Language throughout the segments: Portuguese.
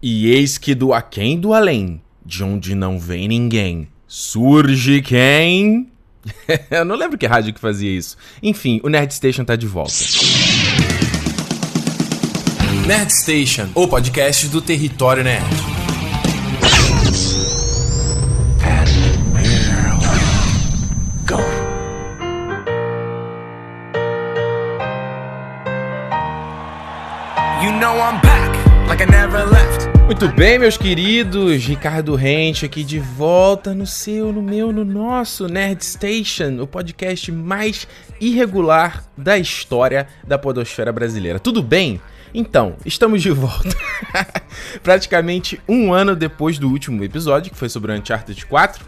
E eis que do aquém do além, de onde não vem ninguém, surge quem? Eu não lembro que rádio que fazia isso. Enfim, o Nerd Station tá de volta. Nerd Station, o podcast do território nerd. You know I'm back, like I never left. Muito bem, meus queridos, Ricardo Rente aqui de volta no seu, no meu, no nosso Nerd Station, o podcast mais irregular da história da podosfera brasileira. Tudo bem? Então, estamos de volta. Praticamente um ano depois do último episódio, que foi sobre o Uncharted 4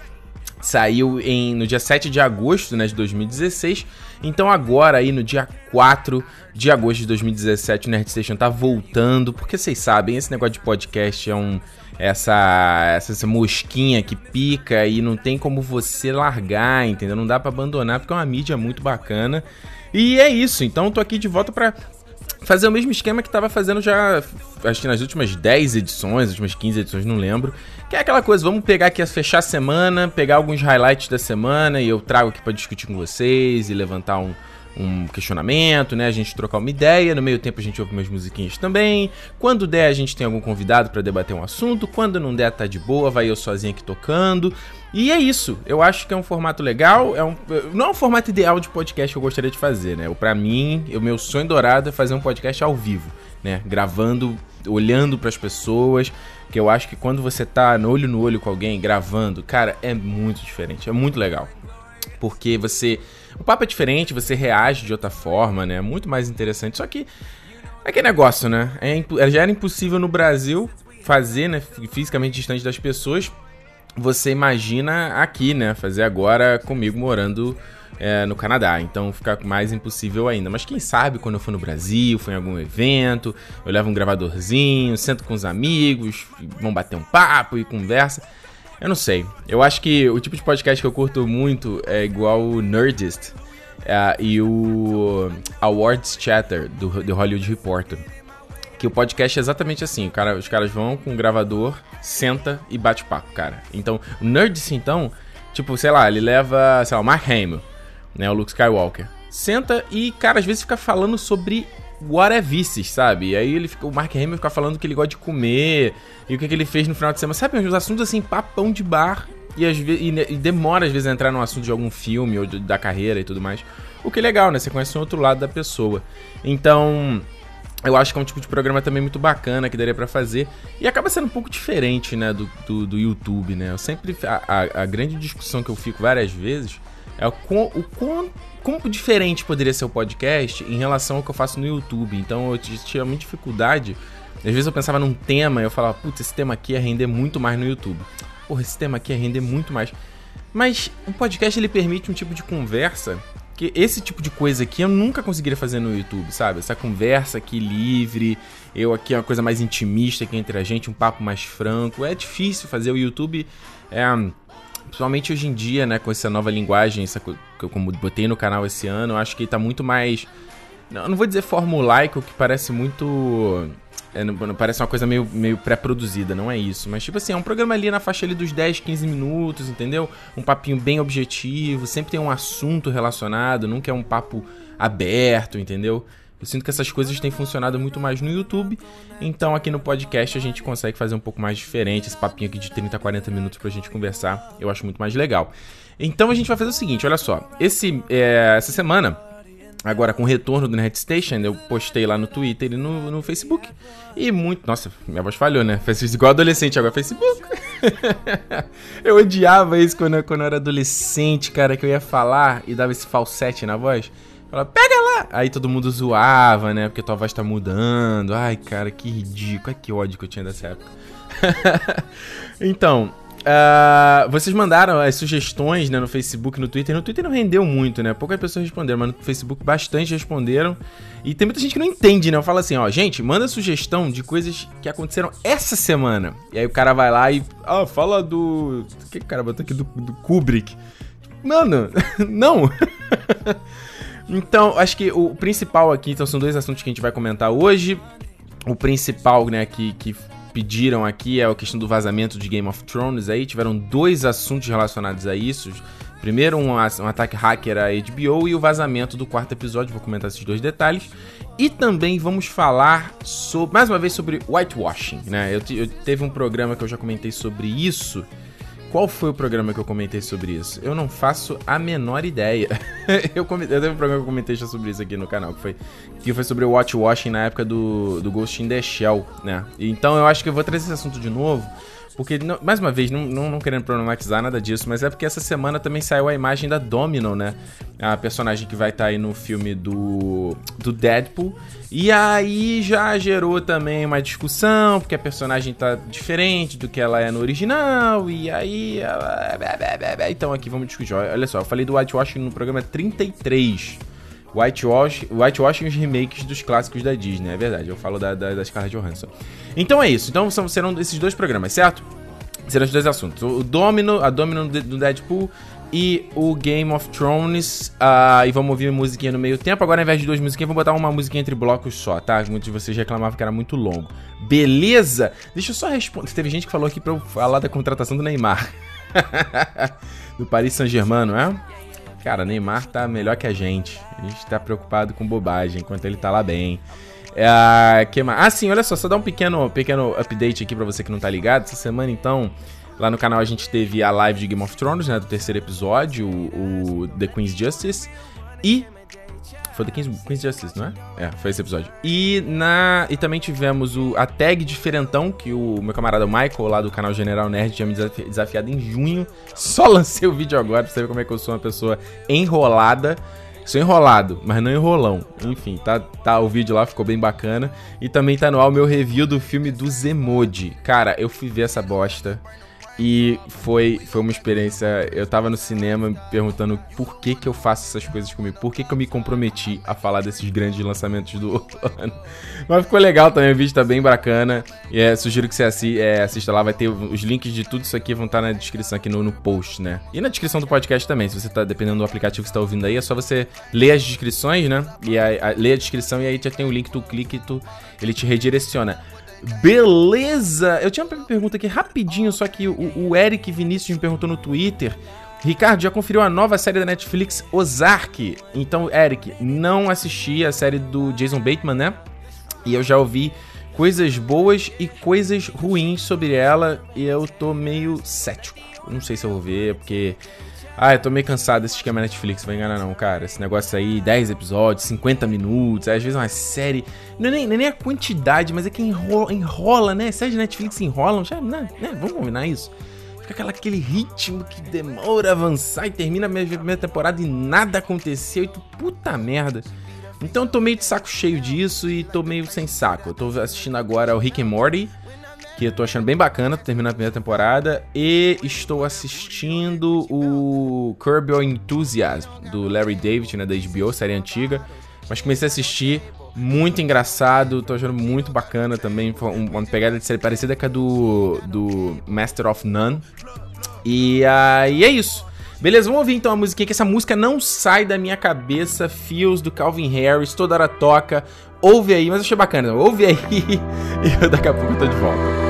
Saiu em, no dia 7 de agosto né, de 2016. Então agora aí no dia 4 de agosto de 2017 o Nerd Station tá voltando. Porque vocês sabem, esse negócio de podcast é um... Essa, essa, essa mosquinha que pica e não tem como você largar, entendeu? Não dá para abandonar porque é uma mídia muito bacana. E é isso, então tô aqui de volta para fazer o mesmo esquema que tava fazendo já, acho que nas últimas 10 edições, as últimas 15 edições, não lembro. Que é aquela coisa, vamos pegar aqui, fechar a semana, pegar alguns highlights da semana e eu trago aqui para discutir com vocês e levantar um, um questionamento, né? A gente trocar uma ideia, no meio tempo a gente ouve umas musiquinhas também. Quando der, a gente tem algum convidado para debater um assunto. Quando não der, tá de boa, vai eu sozinho aqui tocando. E é isso. Eu acho que é um formato legal. É um, não é um formato ideal de podcast que eu gostaria de fazer, né? Para mim, o meu sonho dourado é fazer um podcast ao vivo, né? Gravando, olhando para as pessoas. Que eu acho que quando você tá no olho no olho com alguém, gravando, cara, é muito diferente. É muito legal. Porque você o papo é diferente, você reage de outra forma, né? É muito mais interessante. Só que é que negócio, né? É, já era impossível no Brasil fazer, né? Fisicamente distante das pessoas. Você imagina aqui, né? Fazer agora comigo morando é, no Canadá. Então fica mais impossível ainda. Mas quem sabe quando eu for no Brasil, for em algum evento, eu levo um gravadorzinho, sento com os amigos, vão bater um papo e conversa. Eu não sei. Eu acho que o tipo de podcast que eu curto muito é igual o Nerdist uh, e o Awards Chatter do, do Hollywood Reporter. Que o podcast é exatamente assim. Cara, os caras vão com o gravador, senta e bate papo, cara. Então, o Nerdist, então, tipo, sei lá, ele leva, sei lá, o Mark Hamill, né, o Luke Skywalker. Senta e, cara, às vezes fica falando sobre whatevices, sabe? E aí ele fica, o Mark Hamill fica falando que ele gosta de comer e o que, que ele fez no final de semana. Sabe, uns assuntos assim, papão de bar. E, às e, e demora às vezes a entrar no assunto de algum filme ou de, da carreira e tudo mais. O que é legal, né? Você conhece um outro lado da pessoa. Então, eu acho que é um tipo de programa também muito bacana que daria para fazer. E acaba sendo um pouco diferente, né, do, do, do YouTube, né? Eu sempre. A, a, a, grande discussão que eu fico várias vezes é o, o quão como diferente poderia ser o podcast em relação ao que eu faço no YouTube. Então eu tinha muita dificuldade. Às vezes eu pensava num tema e eu falava, putz, esse tema aqui ia render muito mais no YouTube. Porra, esse tema aqui ia render muito mais. Mas o podcast ele permite um tipo de conversa que esse tipo de coisa aqui eu nunca conseguiria fazer no YouTube, sabe? Essa conversa aqui livre, eu aqui uma coisa mais intimista aqui entre a gente, um papo mais franco. É difícil fazer o YouTube. É, Principalmente hoje em dia, né, com essa nova linguagem, essa, que eu como botei no canal esse ano, eu acho que tá muito mais. Não, não vou dizer formulaico, que parece muito. É, não, parece uma coisa meio, meio pré-produzida, não é isso. Mas, tipo assim, é um programa ali na faixa ali dos 10, 15 minutos, entendeu? Um papinho bem objetivo, sempre tem um assunto relacionado, nunca é um papo aberto, entendeu? Eu sinto que essas coisas têm funcionado muito mais no YouTube, então aqui no podcast a gente consegue fazer um pouco mais diferente, esse papinho aqui de 30, 40 minutos pra gente conversar, eu acho muito mais legal. Então a gente vai fazer o seguinte, olha só, esse, é, essa semana, agora com o retorno do Nerd Station, eu postei lá no Twitter e no, no Facebook, e muito, nossa, minha voz falhou, né? Fez igual adolescente, agora Facebook. eu odiava isso quando quando eu era adolescente, cara, que eu ia falar e dava esse falsete na voz. Fala, pega lá! Aí todo mundo zoava, né? Porque tua voz tá mudando. Ai, cara, que ridículo. Ai, que ódio que eu tinha dessa época. então, uh, vocês mandaram as sugestões né, no Facebook no Twitter. No Twitter não rendeu muito, né? Poucas pessoas responderam, mas no Facebook bastante responderam. E tem muita gente que não entende, né? Eu falo assim, ó, gente, manda sugestão de coisas que aconteceram essa semana. E aí o cara vai lá e. Ah, fala do. O que o cara botou aqui? Do, do Kubrick. Mano, não! Então, acho que o principal aqui, então são dois assuntos que a gente vai comentar hoje. O principal, né, que, que pediram aqui é a questão do vazamento de Game of Thrones aí. Tiveram dois assuntos relacionados a isso. Primeiro, um, um ataque hacker à HBO e o vazamento do quarto episódio. Vou comentar esses dois detalhes. E também vamos falar sobre, mais uma vez sobre whitewashing, né? Eu, eu teve um programa que eu já comentei sobre isso qual foi o programa que eu comentei sobre isso? Eu não faço a menor ideia. eu, comentei, eu teve um programa que eu comentei sobre isso aqui no canal, que foi, que foi sobre o watch washing na época do, do Ghost in the Shell, né? Então eu acho que eu vou trazer esse assunto de novo, porque, não, mais uma vez, não, não, não, querendo problematizar nada disso, mas é porque essa semana também saiu a imagem da Domino, né? A personagem que vai estar tá aí no filme do, do Deadpool. E aí já gerou também uma discussão, porque a personagem tá diferente do que ela é no original. E aí. Ela... Então aqui vamos discutir. Olha só, eu falei do Whitewashing no programa 33. Whitewash, whitewashing os remakes dos clássicos da Disney, é verdade. Eu falo da, da, da Scarlett Johansson. Então é isso. Então são, serão esses dois programas, certo? Serão os dois assuntos. O Domino, a Domino do Deadpool e o Game of Thrones. Uh, e vamos ouvir musiquinha no meio tempo. Agora, ao invés de duas musiquinhas, vou botar uma musiquinha entre blocos só, tá? Muitos de vocês reclamavam que era muito longo. Beleza? Deixa eu só responder. Teve gente que falou aqui pra eu falar da contratação do Neymar. do Paris Saint-Germain, não é? Cara, Neymar tá melhor que a gente. A gente tá preocupado com bobagem, enquanto ele tá lá bem. É, que? Ah, sim, olha só, só dar um pequeno, pequeno update aqui pra você que não tá ligado. Essa semana, então, lá no canal a gente teve a live de Game of Thrones, né, do terceiro episódio, o, o The Queen's Justice. E foi King's, Queen's Justice, não é? É, foi esse episódio. E, na, e também tivemos o, a tag diferentão, que o meu camarada Michael, lá do canal General Nerd, tinha me desafiado em junho. Só lancei o vídeo agora pra ver como é que eu sou uma pessoa enrolada. Sou enrolado, mas não enrolão. Enfim, tá, tá o vídeo lá, ficou bem bacana. E também tá no ar o meu review do filme do Zemoji. Cara, eu fui ver essa bosta. E foi, foi uma experiência. Eu tava no cinema perguntando por que que eu faço essas coisas comigo, por que que eu me comprometi a falar desses grandes lançamentos do ano. Mas ficou legal também, o vídeo tá bem bacana. E é, sugiro que você assi, é, assista lá, vai ter os links de tudo isso aqui vão estar tá na descrição aqui no, no post, né? E na descrição do podcast também, se você tá dependendo do aplicativo que você tá ouvindo aí, é só você ler as descrições, né? E a, ler a descrição e aí já tem o link, tu clica e tu, ele te redireciona. Beleza! Eu tinha uma pergunta aqui rapidinho, só que o, o Eric Vinícius me perguntou no Twitter. Ricardo, já conferiu a nova série da Netflix, Ozark? Então, Eric, não assisti a série do Jason Bateman, né? E eu já ouvi coisas boas e coisas ruins sobre ela e eu tô meio cético. Não sei se eu vou ver, porque ah, eu tô meio cansado desse esquema Netflix, vai enganar não, cara. Esse negócio aí, 10 episódios, 50 minutos, às vezes uma série. Não é nem, não é nem a quantidade, mas é que enrola, enrola né? Séries Netflix enrolam, já, né? né? Vamos combinar isso. Fica aquela, aquele ritmo que demora a avançar e termina a primeira temporada e nada aconteceu e tu, puta merda. Então eu tô meio de saco cheio disso e tô meio sem saco. Eu tô assistindo agora o Rick and Morty que eu tô achando bem bacana, tô terminando a primeira temporada. E estou assistindo o Curb Your Enthusiasm, do Larry David, né, da HBO, série antiga. Mas comecei a assistir, muito engraçado, tô achando muito bacana também. Uma pegada de série parecida com a do, do Master of None. E aí uh, é isso. Beleza, vamos ouvir então a musiquinha, que essa música não sai da minha cabeça. Feels do Calvin Harris, toda hora toca. Ouve aí, mas achei bacana. Ouve aí e daqui a pouco eu tô de volta.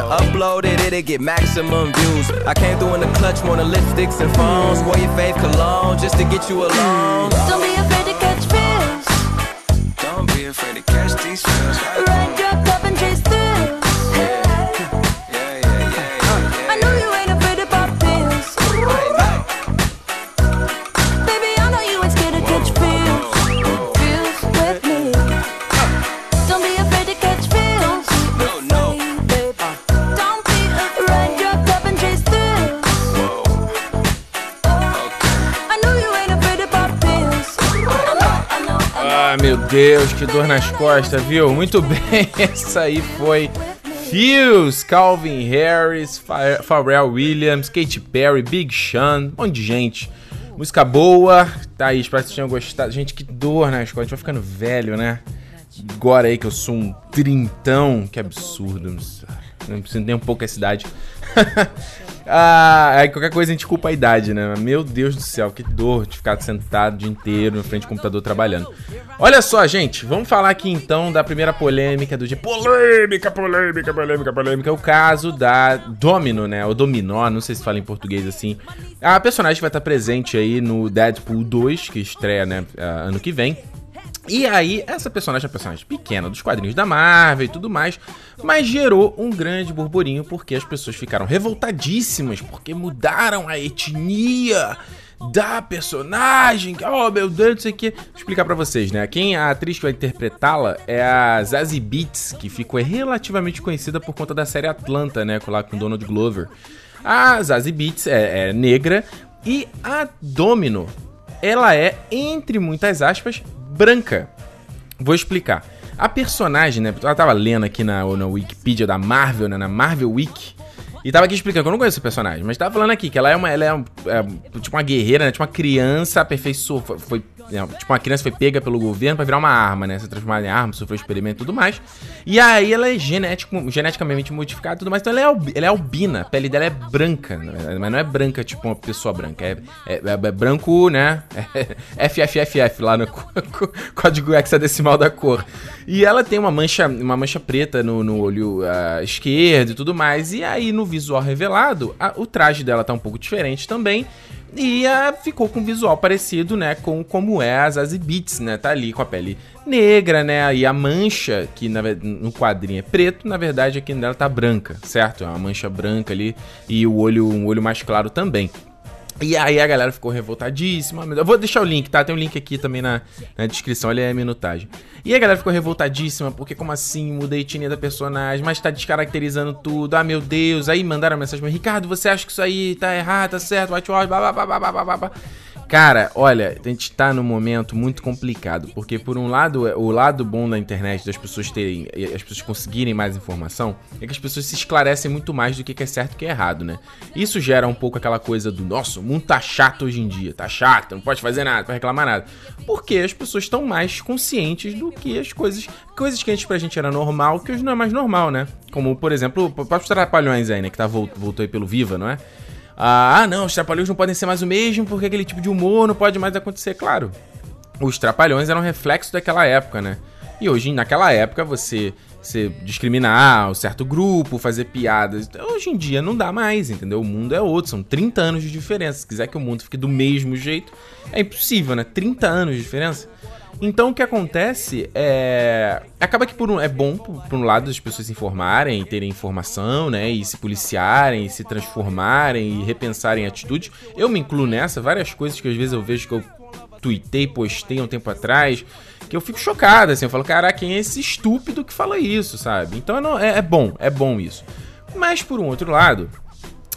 and upload it, it'll get maximum views. I came through in the clutch, more than lipsticks and phones. Wore your fave cologne just to get you alone. Don't be afraid to catch feels. Don't be afraid to catch these feels. Ride your Deus, que dor nas costas, viu? Muito bem, essa aí foi Fuse, Calvin Harris, Pha- Pharrell Williams, Katy Perry, Big Sean, um monte de gente. Música boa, tá aí, espero que vocês tenham gostado. Gente, que dor nas costas, a gente vai ficando velho, né? Agora aí que eu sou um trintão, que absurdo. Não preciso nem um pouco essa idade. ah, aí qualquer coisa a gente culpa a idade, né? Meu Deus do céu, que dor de ficar sentado o dia inteiro na frente do computador trabalhando. Olha só, gente, vamos falar aqui então da primeira polêmica do dia. Polêmica, polêmica, polêmica, polêmica. O caso da Domino, né? O Dominó, não sei se fala em português assim. A personagem vai estar presente aí no Deadpool 2, que estreia, né, ah, ano que vem. E aí, essa personagem é uma personagem pequena dos quadrinhos da Marvel e tudo mais, mas gerou um grande burburinho porque as pessoas ficaram revoltadíssimas porque mudaram a etnia da personagem. Oh, meu Deus, não sei o que. Vou explicar pra vocês, né? Quem a atriz que vai interpretá-la é a Zazie Beetz, que ficou relativamente conhecida por conta da série Atlanta, né? Lá com Donald Glover. A Zazie Beetz é, é negra e a Domino, ela é, entre muitas aspas, branca. Vou explicar. A personagem, né? Eu tava lendo aqui na, na Wikipedia da Marvel, né? Na Marvel Wiki. E tava aqui explicando que eu não conheço essa personagem, mas tava falando aqui que ela é uma. Ela é, um- é tipo uma guerreira, né? Tipo uma criança aperfeiçoou. Foi, tipo, uma criança foi pega pelo governo pra virar uma arma, né? Se transformar em arma, sofreu experimento e tudo mais. E aí ela é genético, geneticamente modificada e tudo mais. Então ela é, ela é albina, a pele dela é branca, mas não é branca tipo uma pessoa branca. É, é- é- é branco, né? É FFFF lá no có- có- código hexadecimal da cor. E ela tem uma mancha, uma mancha preta no, no olho ah, esquerdo e tudo mais. E aí, no visual revelado, a- o traje dela tá um pouco diferente também. E ah, ficou com um visual parecido, né, com como é a Zazie Beetz, né? Tá ali com a pele negra, né? E a mancha, que na no quadrinho é preto, na verdade aqui nela tá branca, certo? É uma mancha branca ali e o olho, um olho mais claro também. E aí a galera ficou revoltadíssima. Eu vou deixar o link, tá? Tem um link aqui também na, na descrição, olha aí a minutagem. E a galera ficou revoltadíssima, porque como assim? Mudei a etnia da personagem, mas tá descaracterizando tudo. Ah, meu Deus. Aí mandaram mensagem Ricardo, você acha que isso aí tá errado, tá certo? Whitewash, blá, blá, blá, blá, blá, blá, blá. Cara, olha, a gente tá num momento muito complicado, porque por um lado, é- o lado bom da internet, das pessoas terem, as pessoas conseguirem mais informação, é que as pessoas se esclarecem muito mais do que é certo e que é errado, né? Isso gera um pouco aquela coisa do, nossa, o mundo tá chato hoje em dia, tá chato, não pode fazer nada, não pode reclamar nada. Porque as pessoas estão mais conscientes do que as coisas, coisas que antes pra gente era normal, que hoje não é mais normal, né? Como, por exemplo, o próprio Trapalhões aí, né, que tá, vol- voltou aí pelo Viva, não é? Ah, não, os trapalhões não podem ser mais o mesmo porque aquele tipo de humor não pode mais acontecer. Claro, os trapalhões eram reflexo daquela época, né? E hoje, naquela época, você você discriminar um certo grupo, fazer piadas. Hoje em dia não dá mais, entendeu? O mundo é outro, são 30 anos de diferença. Se quiser que o mundo fique do mesmo jeito, é impossível, né? 30 anos de diferença. Então o que acontece é. Acaba que por um, é bom, por, por um lado, as pessoas se informarem, terem informação, né? E se policiarem, e se transformarem e repensarem atitudes. Eu me incluo nessa, várias coisas que às vezes eu vejo que eu tuitei, postei um tempo atrás, que eu fico chocado, assim, eu falo, caraca, quem é esse estúpido que fala isso, sabe? Então é, é, é bom, é bom isso. Mas por um outro lado,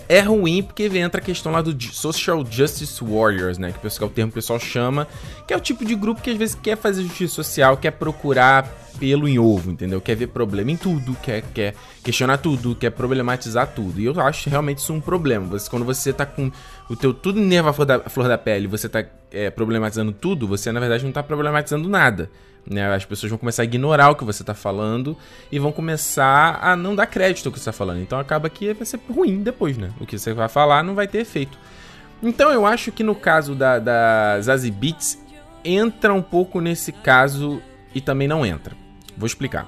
é ruim porque entra a questão lá do Social Justice Warriors, né? Que é o termo que o pessoal chama, que é o tipo de grupo que às vezes quer fazer justiça social, quer procurar pelo em ovo, entendeu? Quer ver problema em tudo, quer, quer questionar tudo, quer problematizar tudo. E eu acho realmente isso um problema. Você, quando você tá com o teu tudo nervo à flor da, à flor da pele, você tá é, problematizando tudo, você na verdade não tá problematizando nada. Né? As pessoas vão começar a ignorar o que você tá falando e vão começar a não dar crédito ao que você tá falando. Então acaba que vai ser ruim depois, né? O que você vai falar não vai ter efeito. Então eu acho que no caso da, da Zazie Beats entra um pouco nesse caso e também não entra. Vou explicar.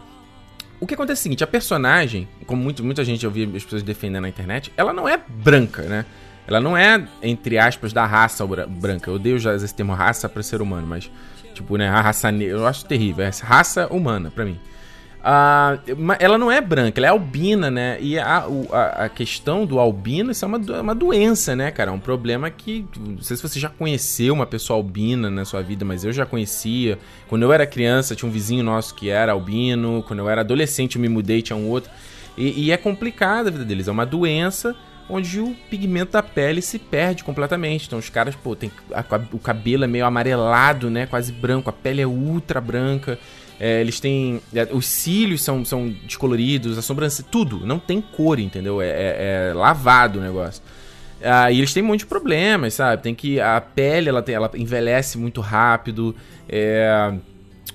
O que acontece é o seguinte, a personagem, como muito, muita gente eu vi as pessoas defendendo na internet, ela não é branca, né? Ela não é, entre aspas, da raça bra- branca. Eu odeio já esse termo raça para ser humano, mas, tipo, né, a raça negra, eu acho terrível. É raça humana pra mim. Ah, ela não é branca, ela é albina, né? E a, a, a questão do albino, isso é uma, é uma doença, né, cara? É um problema que. Não sei se você já conheceu uma pessoa albina na sua vida, mas eu já conhecia. Quando eu era criança, tinha um vizinho nosso que era albino. Quando eu era adolescente, eu me mudei, tinha um outro. E, e é complicada a vida deles. É uma doença onde o pigmento da pele se perde completamente. Então os caras, pô, tem, a- o cabelo é meio amarelado, né? Quase branco, a pele é ultra branca. É, eles têm. é, os cílios são, são descoloridos, a sobrancelha. Tudo. Não tem cor, entendeu? É, é- é lavado o negócio. Ah, e eles têm um monte de problemas, sabe? Tem que. A pele ela, tem, ela envelhece muito rápido. É,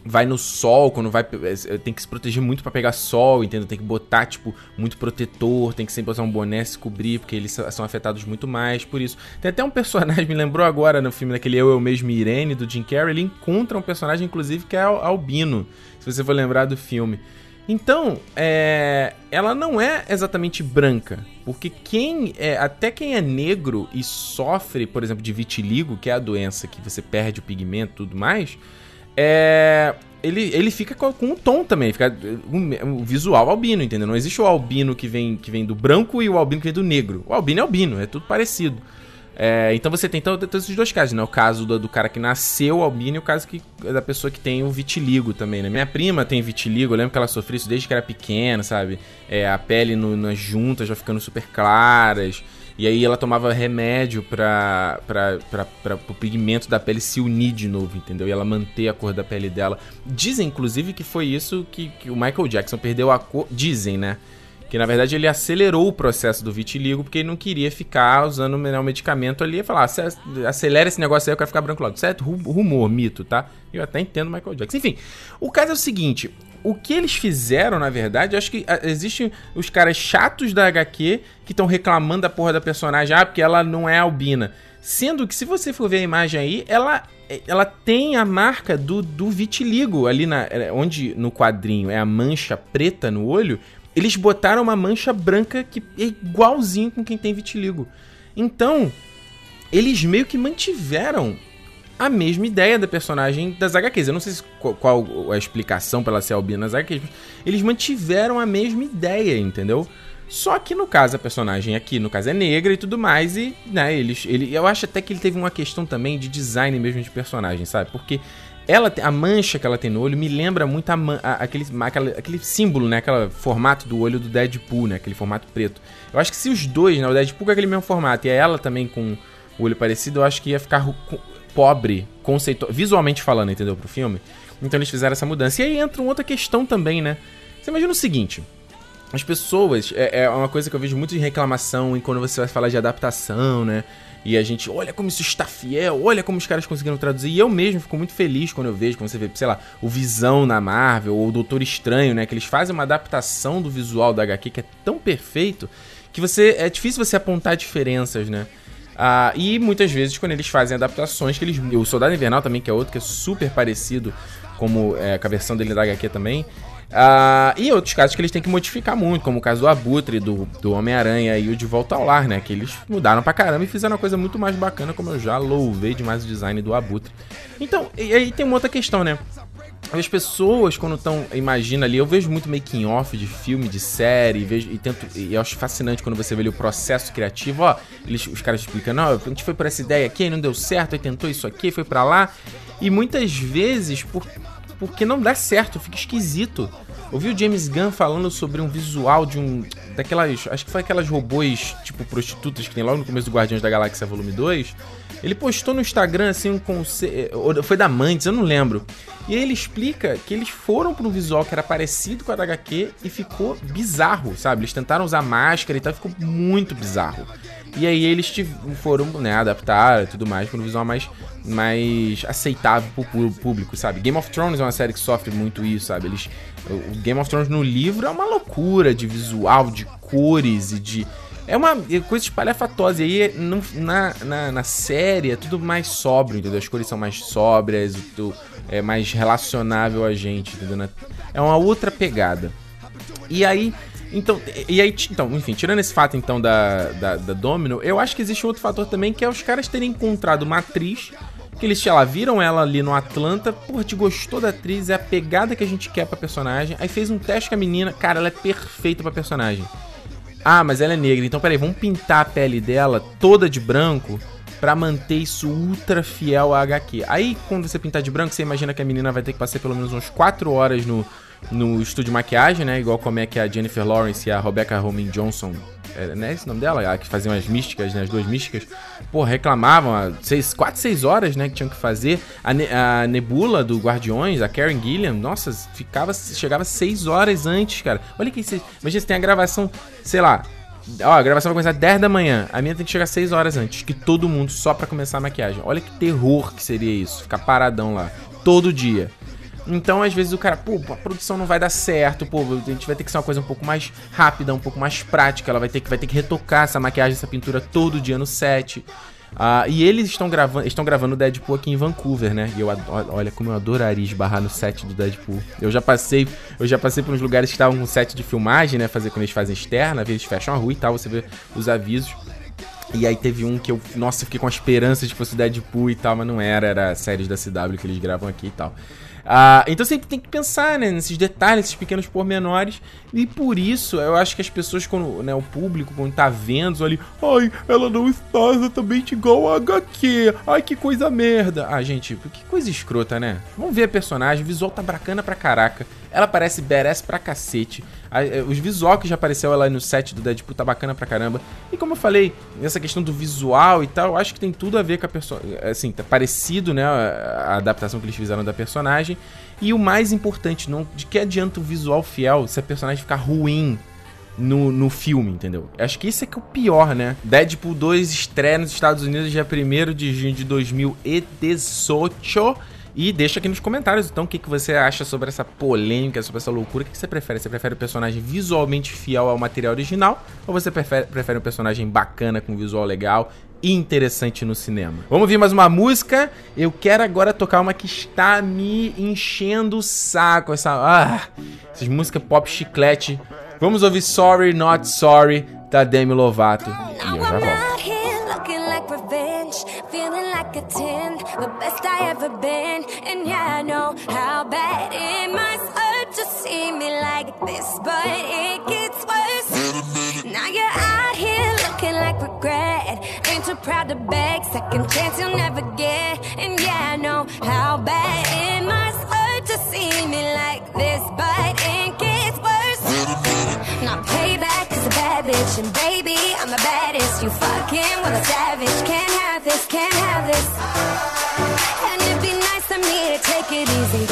vai no sol, quando vai. é, Tem que se proteger muito pra pegar sol, entendeu? Tem que botar, tipo, muito protetor, tem que sempre usar um boné se cobrir, porque eles são afetados muito mais por isso. Tem até um personagem, me lembrou agora no filme daquele Eu, Eu Mesmo Irene, do Jim Carrey, ele encontra um personagem, inclusive, que é al- albino, se você for lembrar do filme. Então, é, ela não é exatamente branca, porque quem é, até quem é negro e sofre, por exemplo, de vitiligo, que é a doença que você perde o pigmento e tudo mais, é, ele, ele fica com, com um tom também, fica um, visual albino, entendeu? Não existe o albino que vem, que vem do branco e o albino que vem do negro. O albino é albino, é tudo parecido. É, então você tem então, todos esses dois casos, né? O caso do, do cara que nasceu albino e o caso que, da pessoa que tem o vitiligo também, né? Minha prima tem vitiligo, eu lembro que ela sofreu isso desde que era pequena, sabe? É, a pele no- nas juntas já ficando super claras. E aí ela tomava remédio pra, pro pigmento da pele se unir de novo, entendeu? E ela manter a cor da pele dela. Dizem, inclusive, que foi isso que, que o Michael Jackson perdeu a cor. Dizem, né? Que na verdade ele acelerou o processo do vitiligo porque ele não queria ficar usando o medicamento ali e falar, "Ace- acelera esse negócio aí, eu quero ficar branco logo. Certo? Ru- Rumor, mito, tá? Eu até entendo o Michael Jackson. Enfim, o caso é o seguinte: o que eles fizeram, na verdade, acho que ah, existem os caras chatos da HQ que estão reclamando da porra da personagem, ah, porque ela não é albina. Sendo que, se você for ver a imagem aí, ela, ela tem a marca do, do vitiligo ali na, é, onde no quadrinho é a mancha preta no olho. Eles botaram uma mancha branca que é igualzinho com quem tem vitiligo. Então, eles meio que mantiveram a mesma ideia da personagem das HQs. Eu não sei se qual, a explicação pra ela ser albina nas HQs, mas eles mantiveram a mesma ideia, entendeu? Só que no caso a personagem aqui, no caso é negra e tudo mais e, né, eles ele eu acho até que ele teve uma questão também de design mesmo de personagem, sabe? Porque ela a mancha que ela tem no olho me lembra muito a, a- aquele, aquela- aquele símbolo, né, aquele formato do olho do Deadpool, né, aquele formato preto. Eu acho que se os dois, né, o Deadpool com aquele mesmo formato e ela também com o olho parecido, eu acho que ia ficar pobre, conceito, visualmente falando, entendeu, pro filme. Então eles fizeram essa mudança. E aí entra uma outra questão também, né? Você imagina o seguinte, as pessoas, é, é uma coisa que eu vejo muito de reclamação e quando você vai falar de adaptação, né? E a gente, olha como isso está fiel, olha como os caras conseguiram traduzir. E eu mesmo fico muito feliz quando eu vejo, quando você vê, sei lá, o Visão na Marvel ou o Doutor Estranho, né? Que eles fazem uma adaptação do visual da HQ que é tão perfeito que você é difícil você apontar diferenças, né? Ah, e muitas vezes quando eles fazem adaptações, que eles. O Soldado Invernal também, que é outro que é super parecido como é, com a versão dele da HQ também. Ah, e outros casos que eles têm que modificar muito, como o caso do Abutre, do, do Homem-Aranha e o De Volta ao Lar, né? Que eles mudaram pra caramba e fizeram uma coisa muito mais bacana, como eu já louvei demais o design do Abutre. Então, e aí tem uma outra questão, né? As pessoas, quando estão, imagina ali, eu vejo muito making off de filme, de série, vejo, e tento, e eu acho fascinante quando você vê ali o processo criativo, ó, eles, os caras explicam, não, a gente foi por essa ideia aqui, não deu certo, aí tentou isso aqui, foi pra lá, e muitas vezes, por, porque não dá certo, fica esquisito. Eu vi o James Gunn falando sobre um visual de um, daquelas, acho que foi aquelas robôs, tipo, prostitutas que tem logo no começo do Guardiões da Galáxia Volume 2, ele postou no Instagram assim um conceito. Foi da Mantis, eu não lembro. E ele explica que eles foram para um visual que era parecido com a da HQ e ficou bizarro, sabe? Eles tentaram usar máscara e tal, ficou muito bizarro. E aí eles foram, né, adaptar e tudo mais para um visual mais, mais aceitável pro público, sabe? Game of Thrones é uma série que sofre muito isso, sabe? Eles, o Game of Thrones no livro é uma loucura de visual, de cores e de é uma coisa espalhafatosa. E aí, na, na, na, série, é tudo mais sóbrio, entendeu? As cores são mais sóbrias, tudo, é mais relacionável a gente, entendeu? É uma outra pegada. E aí, então, e aí, então, enfim, tirando esse fato então da, da, da Domino, eu acho que existe outro fator também que é os caras terem encontrado uma atriz que eles, sei lá, viram ela ali no Atlanta, porra, te gostou da atriz, é a pegada que a gente quer pra personagem. Aí fez um teste com a menina, cara, ela é perfeita pra personagem. Ah, mas ela é negra. Então, peraí, vamos pintar a pele dela toda de branco para manter isso ultra fiel à HQ. Aí, quando você pintar de branco, você imagina que a menina vai ter que passar pelo menos uns 4 horas no, no estúdio de maquiagem, né? Igual como é que a Jennifer Lawrence e a Rebecca Romain Johnson é, né, esse nome dela? A que faziam as místicas, né? As duas místicas. Pô, reclamavam, seis, quatro, seis horas, né? Que tinham que fazer. A, ne a Nebula do Guardiões, a Karen Gilliam, nossa, ficava, chegava seis horas antes, cara. Olha que você. Imagina, você tem a gravação, sei lá. Ó, a gravação vai começar 10 da manhã. A minha tem que chegar 6 horas antes que todo mundo, só para começar a maquiagem. Olha que terror que seria isso. Ficar paradão lá. Todo dia. Então, às vezes, o cara, pô, a produção não vai dar certo, pô, a gente vai ter que ser uma coisa um pouco mais rápida, um pouco mais prática. Ela vai ter que, vai ter que retocar essa maquiagem, essa pintura todo dia no set. Uh, e eles estão gravando, estão gravando Deadpool aqui em Vancouver, né? E eu olha como eu adoraria esbarrar no set do Deadpool. Eu já passei, eu já passei por uns lugares que estavam com set de filmagem, né? Fazer quando eles fazem externa, eles fecham a rua e tal, você vê os avisos. E aí teve um que eu, nossa, fiquei com a esperança de que fosse Deadpool e tal, mas não era, era séries da CW que eles gravam aqui e tal. Ah, então sempre tem que pensar né, nesses detalhes, nesses pequenos pormenores. E por isso eu acho que as pessoas, quando, né, o público, quando tá vendo ali, ai, ela não está exatamente igual a HQ. Ai, que coisa merda. Ah, gente, que coisa escrota, né? Vamos ver a personagem, o visual tá bacana pra caraca. Ela parece badass pra cacete. Eh, os visual que já apareceu ela no set do Deadpool tá bacana pra caramba. E como eu falei, essa questão do visual e tal, eu acho que tem tudo a ver com a personagem. Assim, tá parecido, né? A adaptação que eles fizeram da personagem. E o mais importante, não, de que adianta o visual fiel se a personagem ficar ruim no, no filme, entendeu? Acho que isso é que é o pior, né? Deadpool 2 estreia nos Estados Unidos dia 1 de junho de 2018. E deixa aqui nos comentários, então, o que, que você acha sobre essa polêmica, sobre essa loucura. O que, que você prefere? Você prefere o personagem visualmente fiel ao material original? Ou você prefere, prefere um personagem bacana, com visual legal interessante no cinema? Vamos ouvir mais uma música. Eu quero agora tocar uma que está me enchendo o saco. Essa, ah, essas músicas pop chiclete. Vamos ouvir Sorry Not Sorry, da Demi Lovato. E eu já volto. feeling like a 10, the best I ever been. And yeah, I know how bad it must hurt to see me like this, but it gets worse. Too proud to beg, second chance you'll never get. And yeah, I know how bad it must hurt to see me like this, but it gets worse. Now payback is a bad bitch, and baby, I'm the baddest. You fucking with a savage, can't have this, can't have this. And it'd be nice of me to take it easy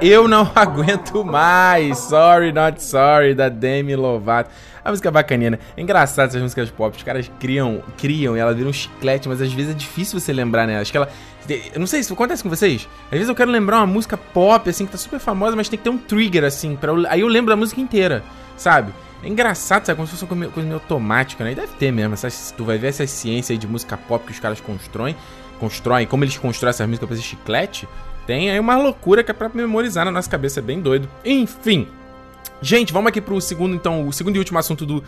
Eu não aguento mais. Sorry, not sorry, da Demi Lovato. A música é bacaninha, né? É engraçado essas músicas pop. Os caras criam, criam e ela vira um chiclete, mas às vezes é difícil você lembrar, né? Acho que ela. Eu não sei se acontece com vocês. Às vezes eu quero lembrar uma música pop, assim, que tá super famosa, mas tem que ter um trigger, assim, pra eu... aí eu lembro a música inteira, sabe? É engraçado, sabe? Como se fosse uma coisa meio- automática, né? E deve ter mesmo. Essas, tu vai ver essa ciência aí de música pop que os caras constroem, constroem, como eles constroem essas músicas pra esse chiclete. Tem aí uma loucura que é pra memorizar na nossa cabeça, é bem doido. Enfim. Gente, vamos aqui pro segundo, então, o segundo e último assunto do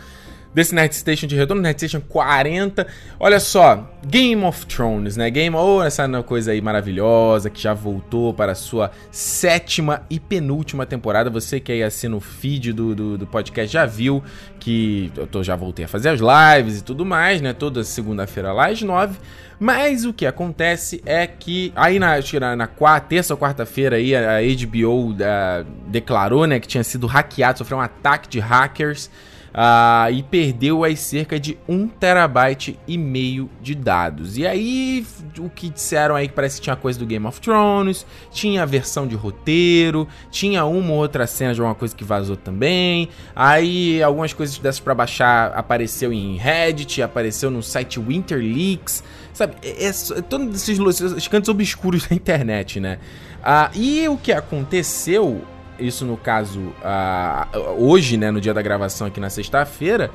desse Night Station de retorno, Night Station 40. Olha só, Game of Thrones, né? Game, oh, essa coisa aí maravilhosa que já voltou para a sua sétima e penúltima temporada. Você que aí assina o feed do, do, do podcast já viu que eu tô, já voltei a fazer as lives e tudo mais, né? Toda segunda-feira lá às nove. Mas o que acontece é que aí na, na, na quarta, terça ou quarta-feira aí a, a HBO ah, declarou, né, que tinha sido hackeado, sofreu um ataque de hackers ah, e perdeu aí cerca de 1 terabyte e meio de dados. E aí o que disseram aí que parece que tinha coisa do Game of Thrones, tinha a versão de roteiro, tinha uma ou outra cena de alguma coisa que vazou também. Aí algumas coisas dessas para baixar apareceu em Reddit, apareceu no site Winterleaks. Sabe, é, é, é todos esses, esses cantos obscuros da internet, né? Ah, e o que aconteceu, isso no caso, ah, hoje, né, no dia da gravação aqui na sexta-feira,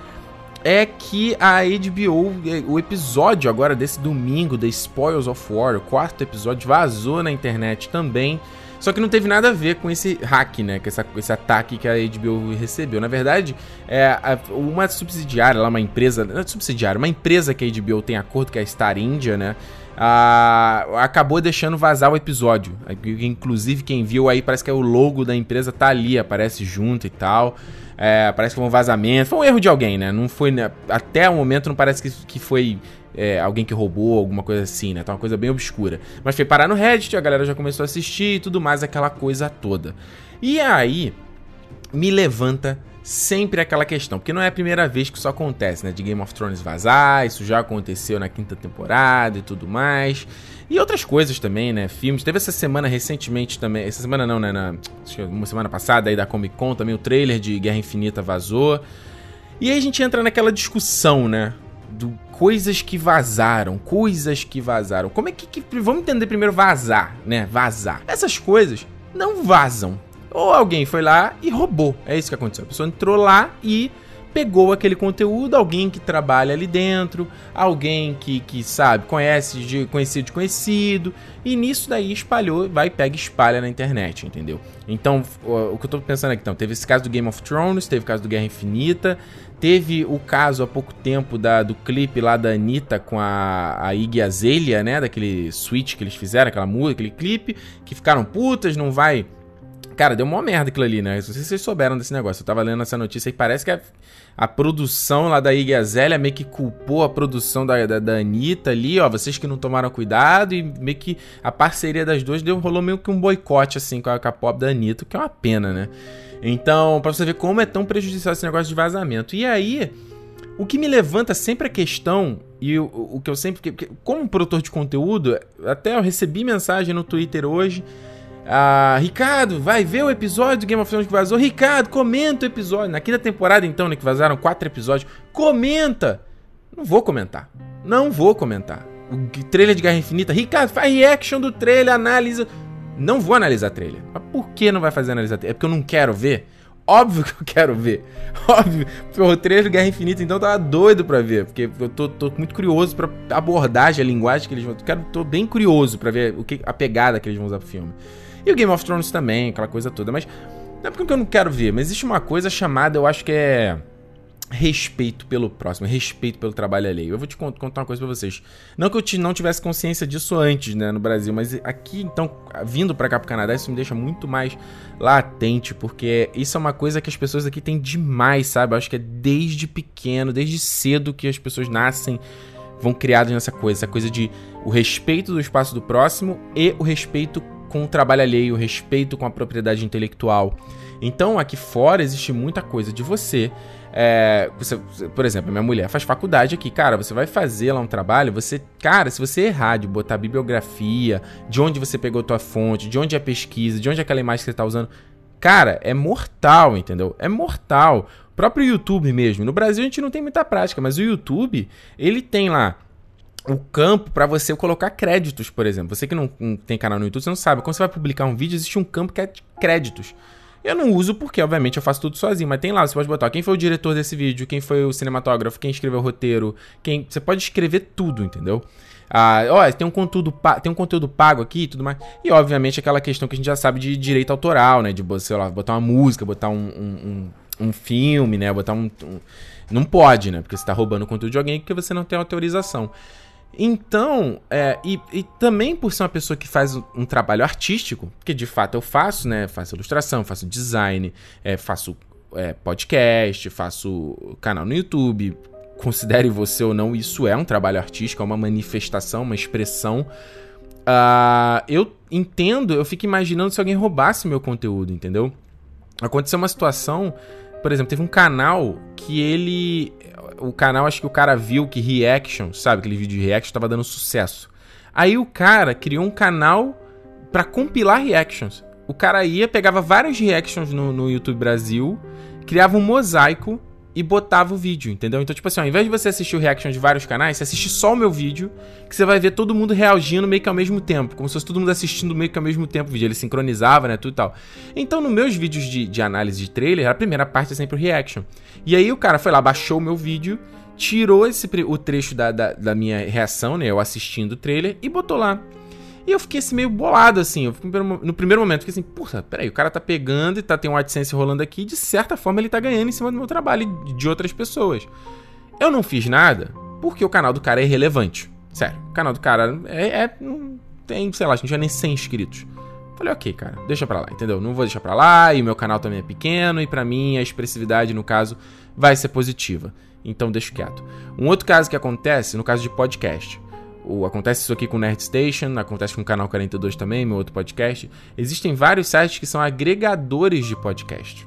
é que a HBO, o episódio agora desse domingo, The Spoils of War, o quarto episódio, vazou na internet também. Só que não teve nada a ver com esse hack, né? Com essa, esse ataque que a HBO recebeu. Na verdade, é uma subsidiária lá, uma empresa. Não é subsidiária, uma empresa que a HBO tem acordo, que é a Star India, né? Ah, acabou deixando vazar o episódio. Inclusive, quem viu aí, parece que é o logo da empresa tá ali, aparece junto e tal. É, parece que foi um vazamento. Foi um erro de alguém, né? Não foi. Né? Até o momento não parece que, que foi é, alguém que roubou, alguma coisa assim, né? Tá uma coisa bem obscura. Mas foi parar no Reddit, a galera já começou a assistir e tudo mais, aquela coisa toda. E aí, me levanta sempre aquela questão, porque não é a primeira vez que isso acontece, né? De Game of Thrones vazar, isso já aconteceu na quinta temporada e tudo mais. E outras coisas também, né? Filmes. Teve essa semana recentemente também. Essa semana não, né? Na, uma semana passada aí da Comic Con também o trailer de Guerra Infinita vazou. E aí a gente entra naquela discussão, né? Do coisas que vazaram, coisas que vazaram. Como é que, que. Vamos entender primeiro vazar, né? Vazar. Essas coisas não vazam. Ou alguém foi lá e roubou. É isso que aconteceu. A pessoa entrou lá e pegou aquele conteúdo, alguém que trabalha ali dentro, alguém que, que sabe, conhece de conhecido de conhecido, e nisso daí espalhou, vai, pega e espalha na internet, entendeu? Então, o, o que eu tô pensando aqui, então, teve esse caso do Game of Thrones, teve o caso do Guerra Infinita, teve o caso há pouco tempo da, do clipe lá da Anitta com a, a Iggy Azalea, né, daquele switch que eles fizeram, aquela música, aquele clipe, que ficaram putas, não vai Cara, deu uma merda aquilo ali, né? Não sei se vocês souberam desse negócio. Eu tava lendo essa notícia e parece que a, a produção lá da Iggy Azalea meio que culpou a produção da, da, da Anitta ali, ó. Vocês que não tomaram cuidado e meio que a parceria das duas deu, rolou meio que um boicote, assim, com a, com a pop da Anitta, que é uma pena, né? Então, pra você ver como é tão prejudicial esse negócio de vazamento. E aí, o que me levanta sempre a questão, e o, o que eu sempre... Como produtor de conteúdo, até eu recebi mensagem no Twitter hoje ah, Ricardo, vai ver o episódio do Game of Thrones que vazou. Ricardo, comenta o episódio. Na quinta temporada, então, né, que vazaram quatro episódios. Comenta! Não vou comentar. Não vou comentar. O trailer de Guerra Infinita. Ricardo, faz reaction do trailer, analisa. Não vou analisar trailer. Mas por que não vai fazer analisar trailer? É porque eu não quero ver? Óbvio que eu quero ver. Óbvio. O trailer de Guerra Infinita, então, eu tava doido pra ver. Porque eu tô, tô muito curioso pra abordagem, a linguagem que eles vão. Quero, tô bem curioso pra ver o que, a pegada que eles vão usar pro filme. E o Game of Thrones também, aquela coisa toda. Mas não é porque eu não quero ver, mas existe uma coisa chamada, eu acho que é respeito pelo próximo, respeito pelo trabalho alheio. Eu vou te contar uma coisa pra vocês. Não que eu não tivesse consciência disso antes, né, no Brasil, mas aqui, então, vindo pra cá pro Canadá, isso me deixa muito mais latente, porque isso é uma coisa que as pessoas aqui têm demais, sabe? Eu acho que é desde pequeno, desde cedo que as pessoas nascem, vão criadas nessa coisa, essa coisa de o respeito do espaço do próximo e o respeito com o trabalho alheio, respeito com a propriedade intelectual. Então, aqui fora existe muita coisa de você. É, você, por exemplo, minha mulher faz faculdade aqui, cara. Você vai fazer lá um trabalho, você, cara, se você errar de botar bibliografia, de onde você pegou tua fonte, de onde é a pesquisa, de onde é aquela imagem que você está usando, cara, é mortal, entendeu? É mortal. O próprio YouTube mesmo. No Brasil a gente não tem muita prática, mas o YouTube, ele tem lá o campo para você colocar créditos, por exemplo. Você que não, não, tem canal no YouTube, você não sabe. Quando você vai publicar um vídeo, existe um campo que é créditos. Eu não uso porque, obviamente, eu faço tudo sozinho, mas tem lá, você pode botar quem foi o diretor desse vídeo, quem foi o cinematógrafo, quem escreveu o roteiro, quem. Você pode escrever tudo, entendeu? Ah, ó, tem um conteúdo, tem um conteúdo pago aqui e tudo mais. E, obviamente, aquela questão que a gente já sabe de direito autoral, né? De, sei lá, botar uma música, botar um, um, um, um filme, né? Botar um, um. Não pode, né? Porque você tá roubando o conteúdo de alguém porque você não tem autorização. Então, é, e, e, também por ser uma pessoa que faz um, um, trabalho artístico, que de fato eu faço, né? Faço ilustração, faço design, é, faço é, podcast, faço canal no YouTube. Considere você ou não, isso é um trabalho artístico, é uma manifestação, uma expressão. Uh, eu entendo, eu fico imaginando se alguém roubasse meu conteúdo, entendeu? Aconteceu uma situação, por exemplo, teve um canal que ele o canal, acho que o cara viu que reaction, sabe? Aquele vídeo de reaction tava dando sucesso. Aí o cara criou um canal para compilar reactions. O cara ia, pegava vários reactions no, no YouTube Brasil, criava um mosaico e botava o vídeo, entendeu? Então, tipo assim, ó, ao invés de você assistir o reaction de vários canais, você assiste só o meu vídeo, que você vai ver todo mundo reagindo meio que ao mesmo tempo, como se fosse todo mundo assistindo meio que ao mesmo tempo o vídeo, ele sincronizava, né, tudo e tal. Então, nos meus vídeos de, de análise de trailer, a primeira parte é sempre o reaction. E aí o cara foi lá, baixou o meu vídeo, tirou esse, o trecho da, da, da minha reação, né, eu assistindo o trailer, e botou lá. E eu fiquei assim meio bolado, assim. Eu, no primeiro momento, fiquei assim, porra, peraí, o cara tá pegando e tá, tem um AdSense rolando aqui, de certa forma ele tá ganhando em cima do meu trabalho e de outras pessoas. Eu não fiz nada porque o canal do cara é irrelevante. Sério, o canal do cara é. é tem, sei lá, a gente já nem 100 inscritos. Falei, ok, cara, deixa pra lá, entendeu? Não vou deixar pra lá, e o meu canal também é pequeno, e para mim a expressividade, no caso, vai ser positiva. Então deixo quieto. Um outro caso que acontece, no caso de podcast. O, acontece isso aqui com o Nerd Station, acontece com o Canal 42 também, meu outro podcast. Existem vários sites que são agregadores de podcast.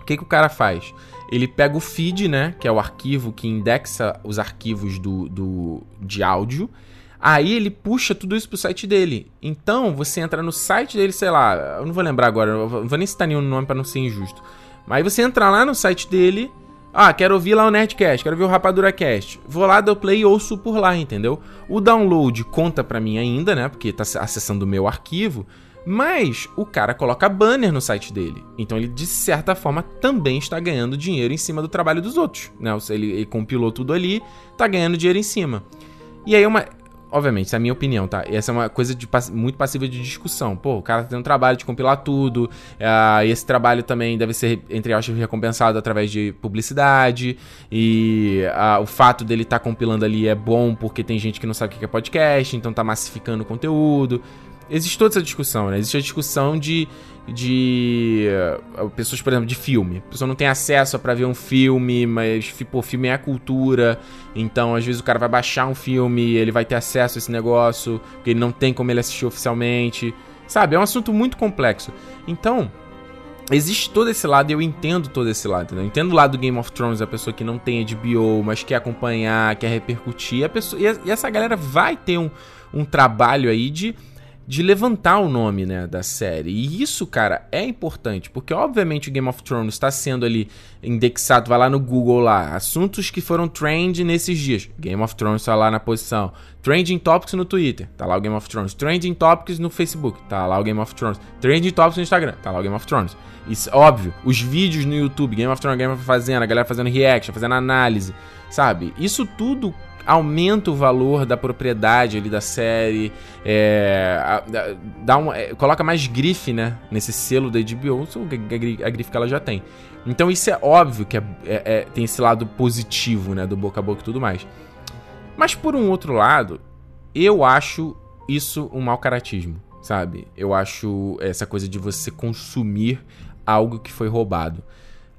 O que, que o cara faz? Ele pega o feed, né? Que é o arquivo que indexa os arquivos do, do, de áudio. Aí ele puxa tudo isso pro site dele. Então, você entra no site dele, sei lá, eu não vou lembrar agora, não vou nem citar nenhum nome para não ser injusto. Mas aí você entra lá no site dele ah, quero ouvir lá o Nerdcast, quero ver o Rapadura Cast. Vou lá, dou play e ouço por lá, entendeu? O download conta pra mim ainda, né? Porque tá acessando o meu arquivo. Mas o cara coloca banner no site dele. Então ele, de certa forma, também está ganhando dinheiro em cima do trabalho dos outros. Né? Ele, ele compilou tudo ali, tá ganhando dinheiro em cima. E aí uma. Obviamente, essa é a minha opinião, tá? Essa é uma coisa de, muito passiva de discussão. Pô, o cara tá tendo um trabalho de compilar tudo. Uh, e esse trabalho também deve ser, entre aspas, recompensado através de publicidade. E uh, o fato dele estar tá compilando ali é bom porque tem gente que não sabe o que é podcast, então tá massificando o conteúdo. Existe toda essa discussão, né? Existe a discussão de, de uh, pessoas, por exemplo, de filme. A pessoa não tem acesso para ver um filme, mas, pô, filme é a cultura. Então, às vezes o cara vai baixar um filme, ele vai ter acesso a esse negócio, porque ele não tem como ele assistir oficialmente. Sabe? É um assunto muito complexo. Então, existe todo esse lado e eu entendo todo esse lado. Né? Eu entendo o lado do Game of Thrones, a pessoa que não tem HBO, mas quer acompanhar, quer repercutir. A pessoa, e, essa galera vai ter um, um trabalho aí de de levantar o nome, né, da série. E isso, cara, é importante, porque obviamente o Game of Thrones está sendo ali indexado, vai lá no Google lá, assuntos que foram trend nesses dias. Game of Thrones tá lá na posição. Trending Topics no Twitter, tá lá o Game of Thrones. Trending Topics no Facebook, tá lá o Game of Thrones. Trending Topics no Instagram, tá lá o Game of Thrones. Isso, óbvio, os vídeos no YouTube, Game of Thrones, Game of fazendo, a galera fazendo reaction, fazendo análise, sabe? Isso tudo aumenta o valor da propriedade ali da série, é, dá uma, é, coloca mais grife, né, nesse selo da HBO, a grife que ela já tem. Então isso é óbvio que é, é, é, tem esse lado positivo, né, do boca a boca e tudo mais. Mas por um outro lado, eu acho isso um mau caratismo, sabe? Eu acho essa coisa de você consumir algo que foi roubado.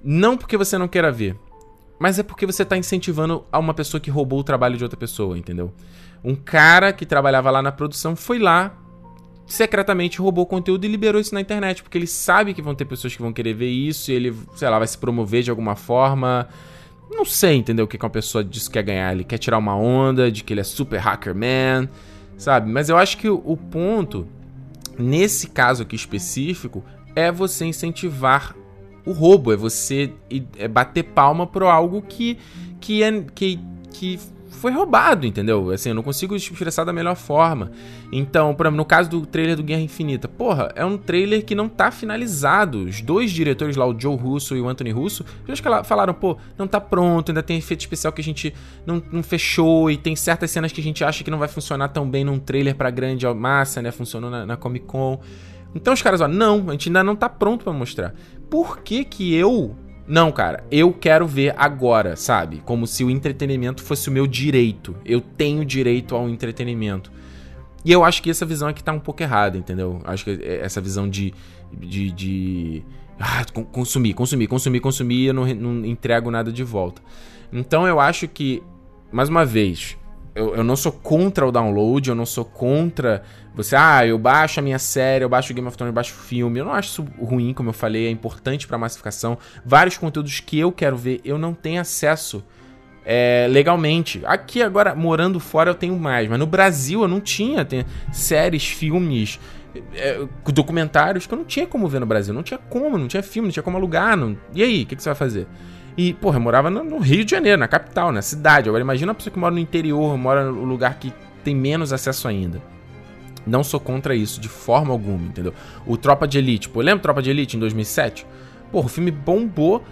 Não porque você não queira ver, mas é porque você tá incentivando a uma pessoa que roubou o trabalho de outra pessoa, entendeu? Um cara que trabalhava lá na produção foi lá, secretamente roubou o conteúdo e liberou isso na internet, porque ele sabe que vão ter pessoas que vão querer ver isso e ele, sei lá, vai se promover de alguma forma. Não sei, entendeu? O que uma pessoa que quer ganhar. Ele quer tirar uma onda de que ele é super hacker man, sabe? Mas eu acho que o ponto, nesse caso aqui específico, é você incentivar o roubo, é você é bater palma por algo que, que, é, que, que foi roubado, entendeu? Assim, eu não consigo expressar da melhor forma. Então, no caso do trailer do Guerra Infinita, porra, é um trailer que não tá finalizado. Os dois diretores lá, o Joe Russo e o Anthony Russo, já falaram, pô, não tá pronto, ainda tem efeito especial que a gente não, não fechou, e tem certas cenas que a gente acha que não vai funcionar tão bem num trailer pra grande massa, né? Funcionou na, na Comic Con. Então os caras, ó, não, a gente ainda não tá pronto para mostrar. Por que que eu não, cara, eu quero ver agora, sabe? Como se o entretenimento fosse o meu direito. Eu tenho direito ao entretenimento. E eu acho que essa visão aqui tá um pouco errada, entendeu? Acho que essa visão de. de, de ah, consumir, consumir, consumir, consumir, eu não, não entrego nada de volta. Então eu acho que, mais uma vez, eu, eu, não sou contra o download, eu não sou contra você, ah, eu baixo a minha série, eu baixo o Game of Thrones, eu baixo o filme. Eu não acho isso ruim, como eu falei, é importante pra massificação. Vários conteúdos que eu quero ver, eu não tenho acesso é, legalmente. Aqui agora, morando fora, eu tenho mais, mas no Brasil eu não tinha tem séries, filmes, é, documentários que eu não tinha como ver no Brasil. Não tinha como, não tinha filme, não tinha como alugar. Não... E aí, o que, que você vai fazer? E, porra, eu morava no, Rio de Janeiro, na capital, na cidade. Agora imagina uma pessoa que mora no interior, mora no lugar que tem menos acesso ainda. Não sou contra isso de forma alguma, entendeu? O Tropa de Elite, pô, lembra Tropa de Elite em 2007? Porra, o filme bombou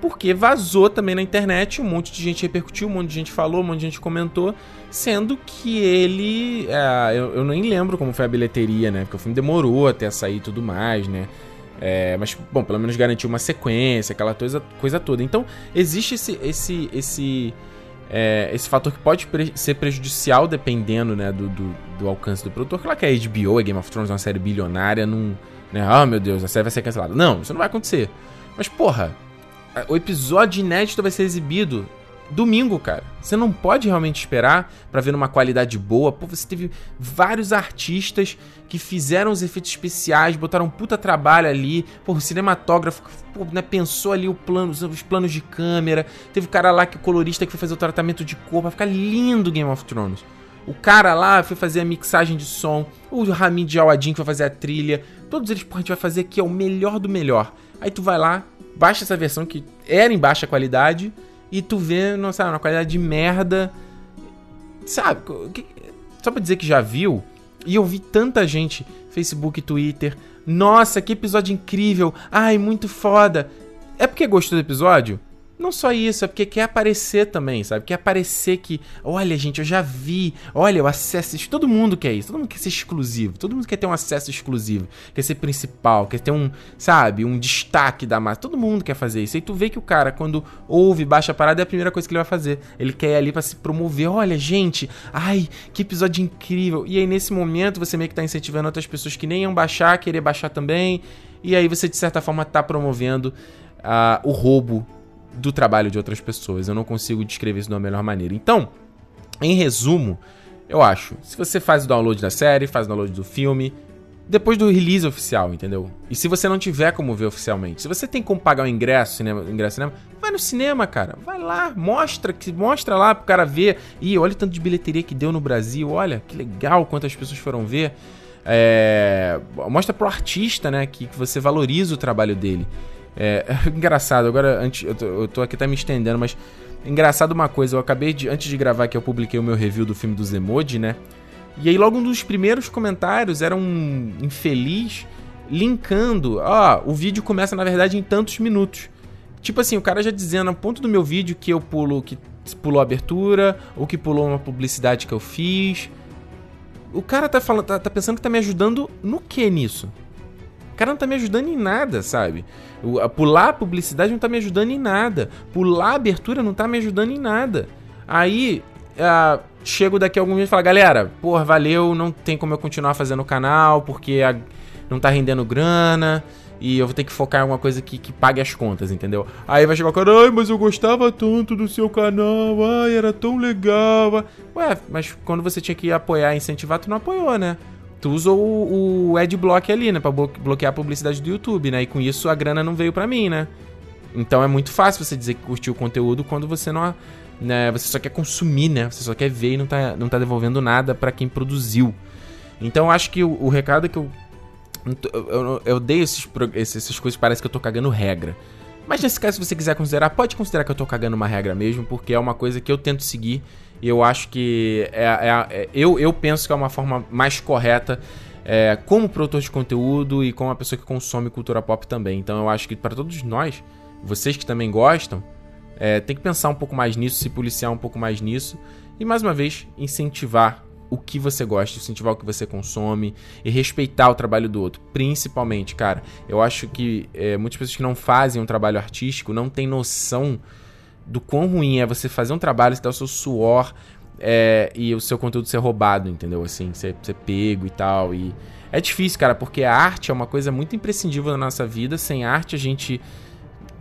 porque vazou também na internet, um monte de gente repercutiu, um monte de gente falou, um monte de gente comentou, sendo que ele. É, eu, eu, nem lembro como foi a bilheteria, né? Porque o filme demorou até sair e tudo mais, né? É, mas, bom, pelo menos garantiu uma sequência, aquela coisa, coisa toda. Então, existe esse, esse, esse, é, esse fator que pode pre ser prejudicial dependendo né, do, do, do, alcance do produtor. Claro que a HBO, a Game of Thrones, é uma série bilionária, não. Né, ah, meu Deus, a série vai ser cancelada. Não, isso não vai acontecer. Mas, porra, o episódio inédito vai ser exibido domingo, cara. Você não pode realmente esperar para ver numa qualidade boa. Pô, você teve vários artistas que fizeram os efeitos especiais, botaram um puta trabalho ali. Pô, o cinematógrafo pô, né, pensou ali o plano, os planos de câmera. Teve o cara lá que o colorista que foi fazer o tratamento de cor pra ficar lindo Game of Thrones. O cara lá foi fazer a mixagem de som. O Hamid Jawadin que foi fazer a trilha. Todos eles, pô, a gente vai fazer aqui é o melhor do melhor. Aí tu vai lá, baixa essa versão que era em baixa qualidade e tu vê, não sabe, uma qualidade de merda. Sabe? Só pra dizer que já viu, e eu vi tanta gente Facebook Twitter. Nossa, que episódio incrível! Ai, muito foda! É porque gostou do episódio? Não só isso, é porque quer aparecer também, sabe? Quer aparecer que, olha, gente, eu já vi, olha, o acesso. Todo mundo quer isso, todo mundo quer ser exclusivo, todo mundo quer ter um acesso exclusivo, quer ser principal, quer ter um, sabe, um destaque da massa. Todo mundo quer fazer isso. E tu vê que o cara, quando ouve, baixa a parada, é a primeira coisa que ele vai fazer. Ele quer ir ali pra se promover. Olha, gente, ai, que episódio incrível. E aí, nesse momento, você meio que tá incentivando outras pessoas que nem iam baixar, querer baixar também. E aí você, de certa forma, tá promovendo uh, o roubo do trabalho de outras pessoas. Eu não consigo descrever isso de melhor maneira. Então, em resumo, eu acho, se você faz o download da série, faz o download do filme, depois do release oficial, entendeu? E se você não tiver como ver oficialmente, se você tem como pagar o ingresso, cinema, ingresso cinema, vai no cinema, cara. Vai lá, mostra, que mostra lá pro cara ver. E olha o tanto de bilheteria que deu no Brasil, olha que legal quantas pessoas foram ver. É, mostra pro artista, né, que, que você valoriza o trabalho dele. É, engraçado, agora antes, eu tô, eu tô aqui até me estendendo, mas engraçado uma coisa, eu acabei de antes de gravar que eu publiquei o meu review do filme dos emoji, né? E aí logo um dos primeiros comentários era um infeliz linkando, ó, oh, o vídeo começa na verdade em tantos minutos. Tipo assim, o cara já dizendo a ponto do meu vídeo que eu pulo que pulou a abertura ou que pulou uma publicidade que eu fiz. O cara tá falando, tá, tá pensando que tá me ajudando no que nisso? O cara não tá me ajudando em nada, sabe? Pular a publicidade não tá me ajudando em nada. Pular a abertura não tá me ajudando em nada. Aí, uh, chego daqui a algum dia e falo, galera, porra, valeu, não tem como eu continuar fazendo o canal, porque a, não tá rendendo grana e eu vou ter que focar em alguma coisa que, que pague as contas, entendeu? Aí vai chegar o cara, ai, mas eu gostava tanto do seu canal, ai, era tão legal. Ué, mas quando você tinha que apoiar incentivar, tu não apoiou, né? Tu usa o, o adblock ali, né? Pra bloquear a publicidade do YouTube, né? E com isso a grana não veio pra mim, né? Então é muito fácil você dizer que curtiu o conteúdo quando você não. Né, você só quer consumir, né? Você só quer ver e não tá, não tá devolvendo nada para quem produziu. Então acho que o, o recado é que eu. Eu, eu, eu dei esses, essas coisas, parece que eu tô cagando regra. Mas nesse caso, se você quiser considerar, pode considerar que eu tô cagando uma regra mesmo, porque é uma coisa que eu tento seguir e eu acho que é, é, é, eu, eu penso que é uma forma mais correta é, como produtor de conteúdo e como uma pessoa que consome cultura pop também. Então eu acho que para todos nós, vocês que também gostam, é, tem que pensar um pouco mais nisso, se policiar um pouco mais nisso e mais uma vez incentivar o que você gosta, incentivar o que você consome e respeitar o trabalho do outro. Principalmente, cara, eu acho que é, muitas pessoas que não fazem um trabalho artístico não têm noção do quão ruim é você fazer um trabalho, você dar o seu suor é, e o seu conteúdo ser roubado, entendeu? Assim, ser, ser pego e tal. E é difícil, cara, porque a arte é uma coisa muito imprescindível na nossa vida. Sem arte a gente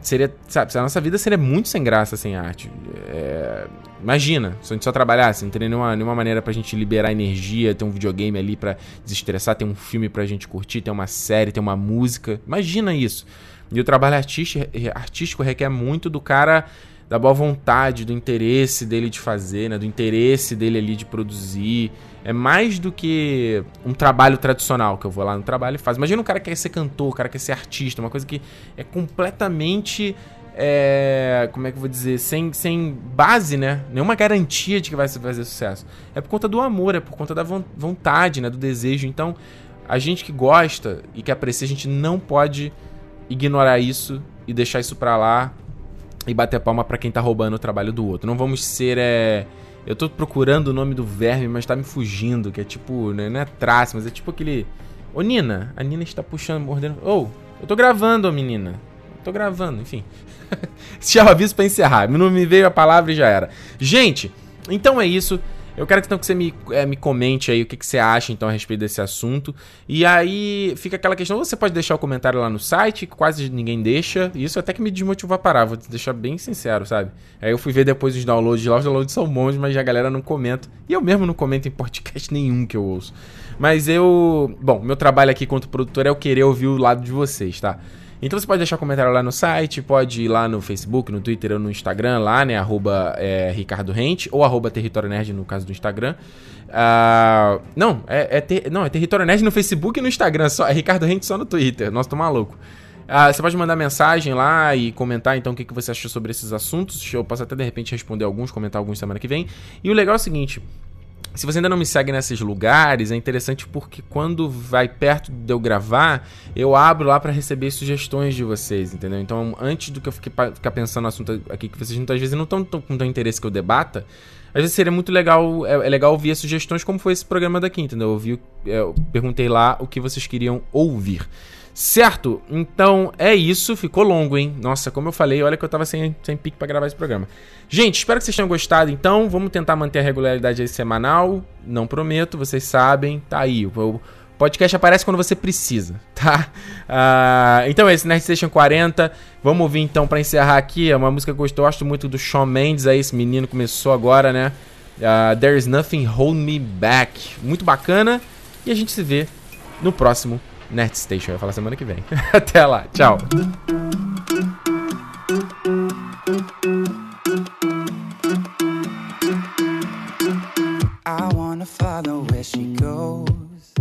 seria, sabe, a nossa vida seria muito sem graça sem arte. É, imagina, se a gente só trabalhasse, não teria nenhuma, nenhuma maneira pra gente liberar energia, ter um videogame ali pra desestressar, ter um filme pra gente curtir, ter uma série, ter uma música. Imagina isso. E o trabalho artístico, artístico requer muito do cara da boa vontade, do interesse dele de fazer, né? Do interesse dele ali de produzir. É mais do que um trabalho tradicional que eu vou lá no trabalho e faço. Imagina um cara que quer ser cantor, um cara que quer ser artista, uma coisa que é completamente. É, como é que eu vou dizer? Sem, sem base, né? Nenhuma garantia de que vai fazer sucesso. É por conta do amor, é por conta da vontade, né? Do desejo. Então, a gente que gosta e que aprecia, a gente não pode ignorar isso e deixar isso pra lá e bater palma para quem tá roubando o trabalho do outro. Não vamos ser é eu tô procurando o nome do verme, mas tá me fugindo, que é tipo, né, não é traço, mas é tipo aquele Ô Nina, a Nina está puxando, mordendo. Ô, oh, eu tô gravando, ô menina. Tô gravando, enfim. Já aviso para encerrar. Não me veio a palavra e já era. Gente, então é isso. Eu quero então que você me, é, me comente aí o que, que, você acha então a respeito desse assunto. E aí fica aquela questão: você pode deixar o comentário lá no site, quase ninguém deixa. Isso até que me desmotivou a parar, vou te deixar bem sincero, sabe? Aí eu fui ver depois os downloads lá, os downloads são bons, mas a galera não comenta. E eu mesmo não comento em podcast nenhum que eu ouço. Mas eu. Bom, meu trabalho aqui quanto produtor é eu querer ouvir o lado de vocês, tá? Então você pode deixar um comentário lá no site, pode ir lá no Facebook, no Twitter ou no Instagram, lá, né? Arroba é, Ricardo Rente, ou arroba Território Nerd no caso do Instagram. Uh, não, é, é ter, não, é Território Nerd no Facebook e no Instagram, só, é Ricardo Rente só no Twitter. Nossa, tô maluco. Uh, você pode mandar mensagem lá e comentar então o que, que você achou sobre esses assuntos. Eu posso até de repente responder alguns, comentar alguns semana que vem. E o legal é o seguinte: Se você ainda não me segue nesses lugares, é interessante porque quando vai perto de eu gravar, eu abro lá para receber sugestões de vocês, entendeu? Então, antes do que eu ficar pensando no assunto aqui que vocês muitas vezes não estão com tanto interesse que eu debata, às vezes seria muito legal, é, é, legal ouvir sugestões como foi esse programa daqui, entendeu? Eu, ouvi, é, eu perguntei lá o que vocês queriam ouvir. Certo? Então é isso. Ficou longo, hein? Nossa, como eu falei, olha que eu tava sem, sem pique pra gravar esse programa. Gente, espero que vocês tenham gostado. Então, vamos tentar manter a regularidade aí semanal. Não prometo, vocês sabem. Tá aí. O podcast aparece quando você precisa, tá? Uh, então é esse, Nerd Station 40. Vamos ouvir então para encerrar aqui. É uma música que eu gosto muito do Shawn Mendes. Aí, esse menino começou agora, né? Uh, There's Nothing Hold Me Back. Muito bacana. E a gente se vê no próximo Nerd Station. Eu vou falar semana que vem. Até lá. Tchau. I wanna follow where she goes.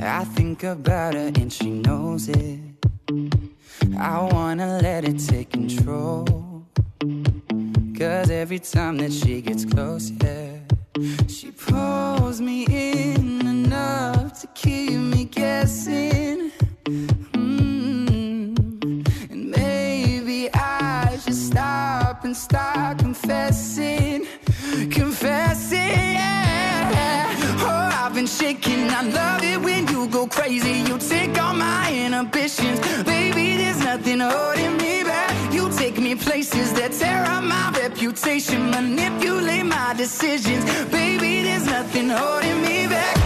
I think about and she knows it. I wanna let it take control. Cause every time that she gets close, yeah, she pulls me in guessing. Mm. And maybe I should stop and start confessing, confessing. Oh, I've been shaking. I love it when you go crazy. You take all my inhibitions, baby. There's nothing holding me back. You take me places that tear up my reputation, manipulate my decisions, baby. There's nothing holding me back.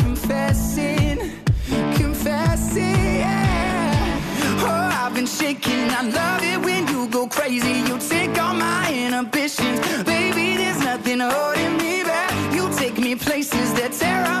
I've shaking. I love it when you go crazy. You take all my inhibitions, baby. There's nothing holding me back. You take me places that tear up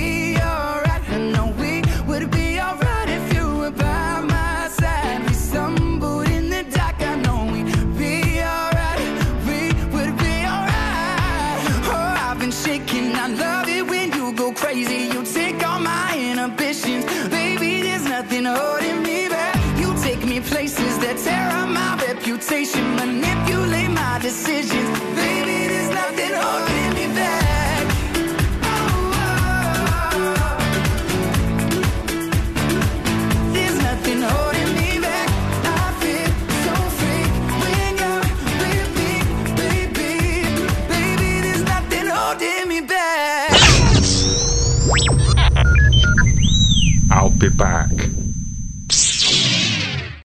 reputation, manipulate my decisions, baby. There's nothing holding me back. Oh, oh, oh. There's nothing holding me back. I feel so free when you're with me, baby. Baby, there's nothing holding me back. I'll be back.